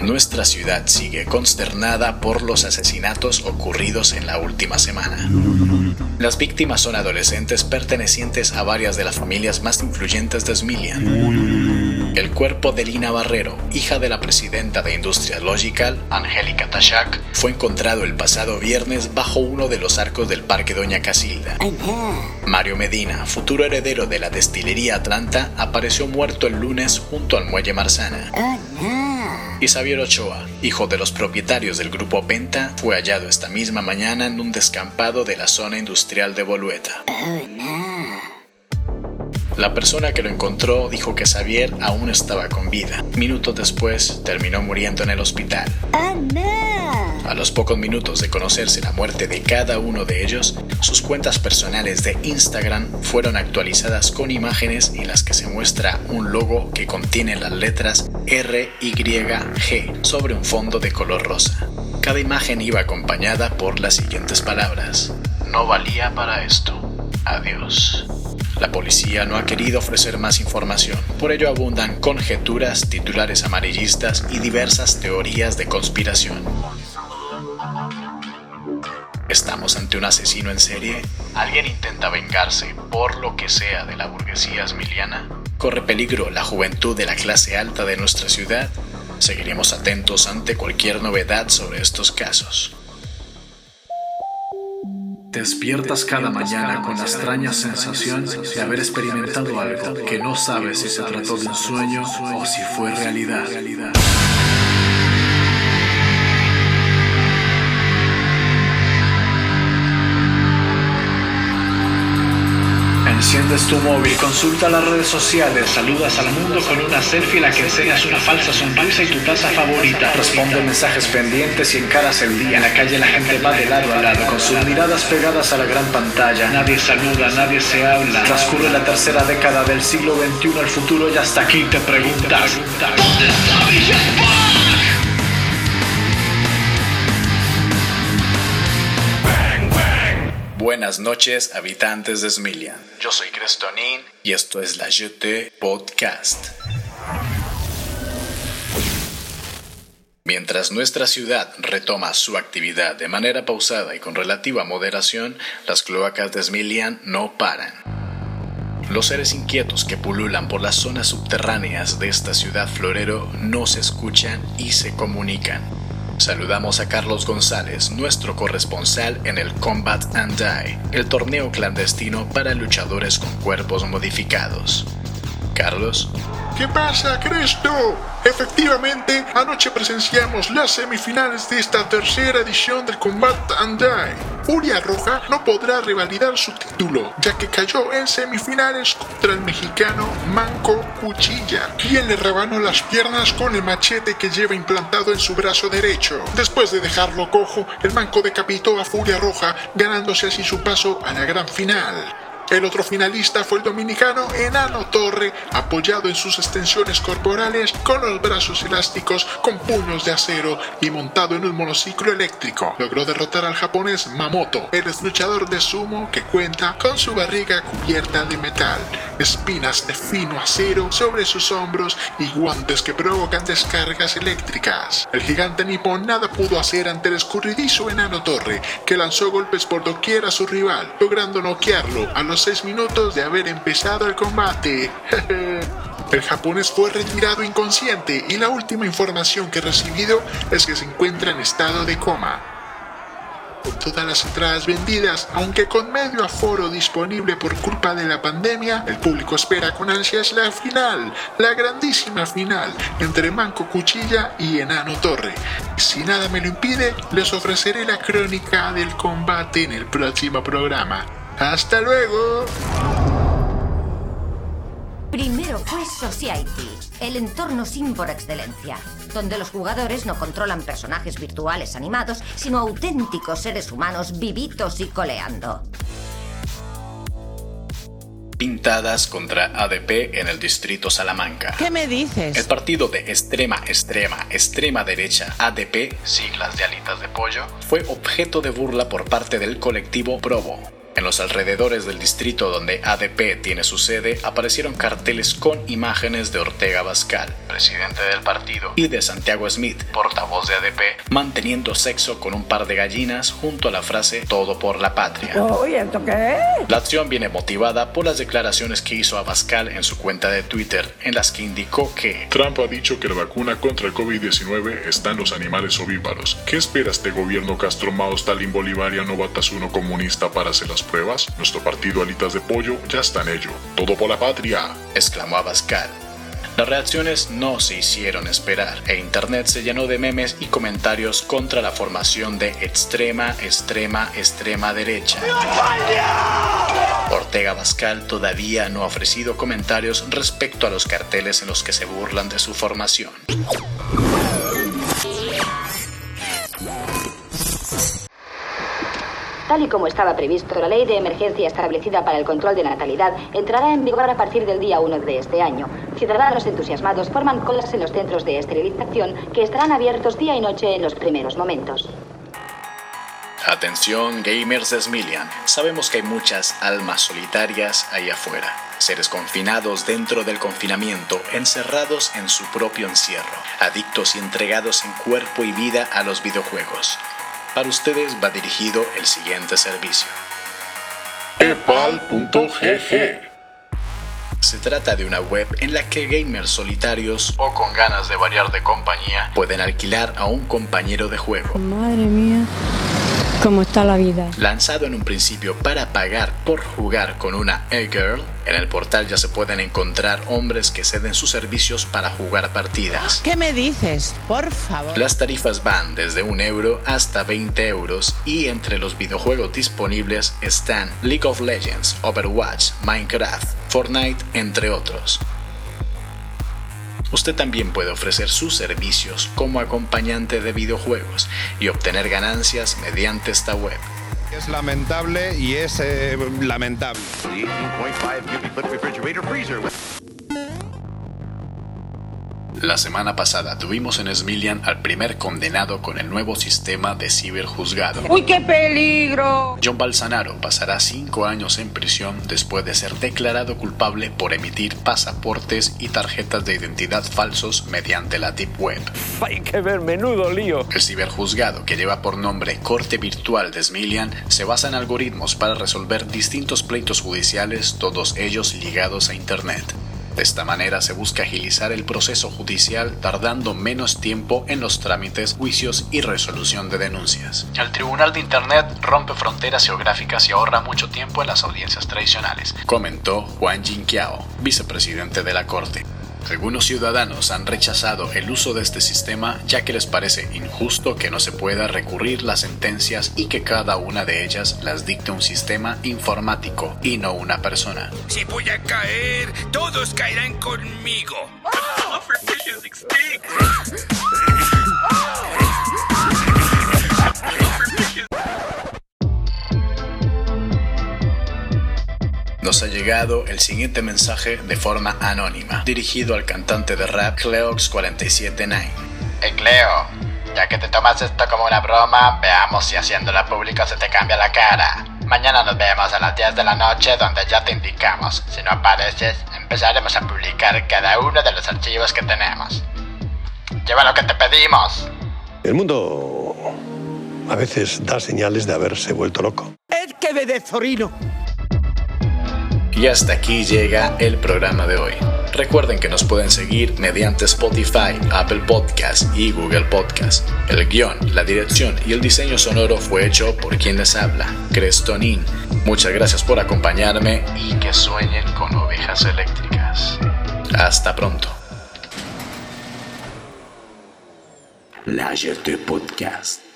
Nuestra ciudad sigue consternada por los asesinatos ocurridos en la última semana. Las víctimas son adolescentes pertenecientes a varias de las familias más influyentes de Smilian. El cuerpo de Lina Barrero, hija de la presidenta de Industrias Logical, Angélica Tashak, fue encontrado el pasado viernes bajo uno de los arcos del Parque Doña Casilda. Mario Medina, futuro heredero de la destilería Atlanta, apareció muerto el lunes junto al muelle Marzana. Y Xavier Ochoa, hijo de los propietarios del grupo Penta, fue hallado esta misma mañana en un descampado de la zona industrial de Bolueta. La persona que lo encontró dijo que Xavier aún estaba con vida. Minutos después terminó muriendo en el hospital. A los pocos minutos de conocerse la muerte de cada uno de ellos, sus cuentas personales de Instagram fueron actualizadas con imágenes en las que se muestra un logo que contiene las letras RYG sobre un fondo de color rosa. Cada imagen iba acompañada por las siguientes palabras. No valía para esto. Adiós. La policía no ha querido ofrecer más información, por ello abundan conjeturas, titulares amarillistas y diversas teorías de conspiración. ¿Estamos ante un asesino en serie? ¿Alguien intenta vengarse por lo que sea de la burguesía esmiliana? ¿Corre peligro la juventud de la clase alta de nuestra ciudad? Seguiremos atentos ante cualquier novedad sobre estos casos. Despiertas cada mañana con la extraña sensación de haber experimentado algo que no sabes si se trató de un sueño o si fue realidad. Enciendes tu móvil, consulta las redes sociales, saludas al mundo con una selfie la que enseñas una falsa sonrisa y tu taza favorita. Responde mensajes pendientes y encaras el día. En la calle la gente va de lado a lado con sus miradas pegadas a la gran pantalla. Nadie saluda, nadie se habla. Transcurre la tercera década del siglo XXI, el futuro ya hasta aquí te preguntas. ¿Dónde está Buenas noches, habitantes de Smilian. Yo soy Crestonin y esto es la JT Podcast. Mientras nuestra ciudad retoma su actividad de manera pausada y con relativa moderación, las cloacas de Smilian no paran. Los seres inquietos que pululan por las zonas subterráneas de esta ciudad florero no se escuchan y se comunican. Saludamos a Carlos González, nuestro corresponsal en el Combat and Die, el torneo clandestino para luchadores con cuerpos modificados. Carlos. ¿Qué pasa, Cristo? Efectivamente, anoche presenciamos las semifinales de esta tercera edición del Combat and Die. Furia Roja no podrá revalidar su título, ya que cayó en semifinales contra el mexicano Manco Cuchilla, quien le rebanó las piernas con el machete que lleva implantado en su brazo derecho. Después de dejarlo cojo, el Manco decapitó a Furia Roja, ganándose así su paso a la gran final. El otro finalista fue el dominicano Enano Torre, apoyado en sus extensiones corporales con los brazos elásticos con puños de acero y montado en un monociclo eléctrico. Logró derrotar al japonés Mamoto, el luchador de sumo que cuenta con su barriga cubierta de metal, espinas de fino acero sobre sus hombros y guantes que provocan descargas eléctricas. El gigante nipón nada pudo hacer ante el escurridizo Enano Torre, que lanzó golpes por doquier a su rival, logrando noquearlo a los seis minutos de haber empezado el combate. El japonés fue retirado inconsciente y la última información que he recibido es que se encuentra en estado de coma. Con todas las entradas vendidas, aunque con medio aforo disponible por culpa de la pandemia, el público espera con ansias la final, la grandísima final entre Manco Cuchilla y Enano Torre. Si nada me lo impide, les ofreceré la crónica del combate en el próximo programa. ¡Hasta luego! Primero fue Society, el entorno sim por excelencia, donde los jugadores no controlan personajes virtuales animados, sino auténticos seres humanos vivitos y coleando. Pintadas contra ADP en el distrito Salamanca. ¿Qué me dices? El partido de extrema, extrema, extrema derecha ADP, siglas de alitas de pollo, fue objeto de burla por parte del colectivo Provo En los alrededores del distrito donde ADP tiene su sede aparecieron carteles con imágenes de Ortega Bascal, presidente del partido, y de Santiago Smith, portavoz de ADP, manteniendo sexo con un par de gallinas junto a la frase Todo por la patria. La acción viene motivada por las declaraciones que hizo Abascal en su cuenta de Twitter, en las que indicó que Trump ha dicho que la vacuna contra el COVID-19 está en los animales ovíparos. ¿Qué espera este gobierno Castro Mao Stalin Bolivariano Batasuno comunista para hacer las pruebas? Nuestro partido Alitas de Pollo ya está en ello. Todo por la patria. exclamó Abascal. Las reacciones no se hicieron esperar e Internet se llenó de memes y comentarios contra la formación de extrema, extrema, extrema derecha. Ortega Bascal todavía no ha ofrecido comentarios respecto a los carteles en los que se burlan de su formación. Tal y como estaba previsto, la ley de emergencia establecida para el control de la natalidad entrará en vigor a partir del día 1 de este año. Ciudadanos entusiasmados forman colas en los centros de esterilización que estarán abiertos día y noche en los primeros momentos. Atención, gamers de. Sabemos que hay muchas almas solitarias ahí afuera. Seres confinados dentro del confinamiento, encerrados en su propio encierro, adictos y entregados en cuerpo y vida a los videojuegos. Para ustedes va dirigido el siguiente servicio. epal.gg Se trata de una web en la que gamers solitarios o con ganas de variar de compañía pueden alquilar a un compañero de juego. Madre mía, cómo está la vida. Lanzado en un principio para pagar por jugar con una e-girl, en el portal ya se pueden encontrar hombres que ceden sus servicios para jugar partidas. ¿Qué me dices? Por favor. Las tarifas van desde un euro hasta 20 euros y entre los videojuegos disponibles están League of Legends, Overwatch, Minecraft, Fortnite, entre otros. Usted también puede ofrecer sus servicios como acompañante de videojuegos y obtener ganancias mediante esta web. Es lamentable y es eh, lamentable. La semana pasada tuvimos en Smilian al primer condenado con el nuevo sistema de ciberjuzgado. ¡Uy, qué peligro! John Balsanaro pasará cinco años en prisión después de ser declarado culpable por emitir pasaportes y tarjetas de identidad falsos mediante la Deep Web. Hay que ver, menudo lío. El ciberjuzgado, que lleva por nombre Corte Virtual de Smilian, se basa en algoritmos para resolver distintos pleitos judiciales, todos ellos ligados a Internet. De esta manera se busca agilizar el proceso judicial tardando menos tiempo en los trámites, juicios y resolución de denuncias. El Tribunal de Internet rompe fronteras geográficas y ahorra mucho tiempo en las audiencias tradicionales, comentó Juan Jinqiao, vicepresidente de la Corte. Algunos ciudadanos han rechazado el uso de este sistema ya que les parece injusto que no se pueda recurrir las sentencias y que cada una de ellas las dicte un sistema informático y no una persona. Si voy a caer, todos caerán conmigo. Nos ha llegado el siguiente mensaje de forma anónima, dirigido al cantante de rap Cleox479. Hey Cleo, ya que te tomas esto como una broma, veamos si haciéndola público se te cambia la cara. Mañana nos vemos a las 10 de la noche donde ya te indicamos. Si no apareces, empezaremos a publicar cada uno de los archivos que tenemos. Lleva lo que te pedimos. El mundo a veces da señales de haberse vuelto loco. ¡El que de Zorino! Y hasta aquí llega el programa de hoy. Recuerden que nos pueden seguir mediante Spotify, Apple Podcast y Google Podcast. El guion, la dirección y el diseño sonoro fue hecho por quien les habla, Crestonin. Muchas gracias por acompañarme y que sueñen con ovejas eléctricas. Hasta pronto. Podcast.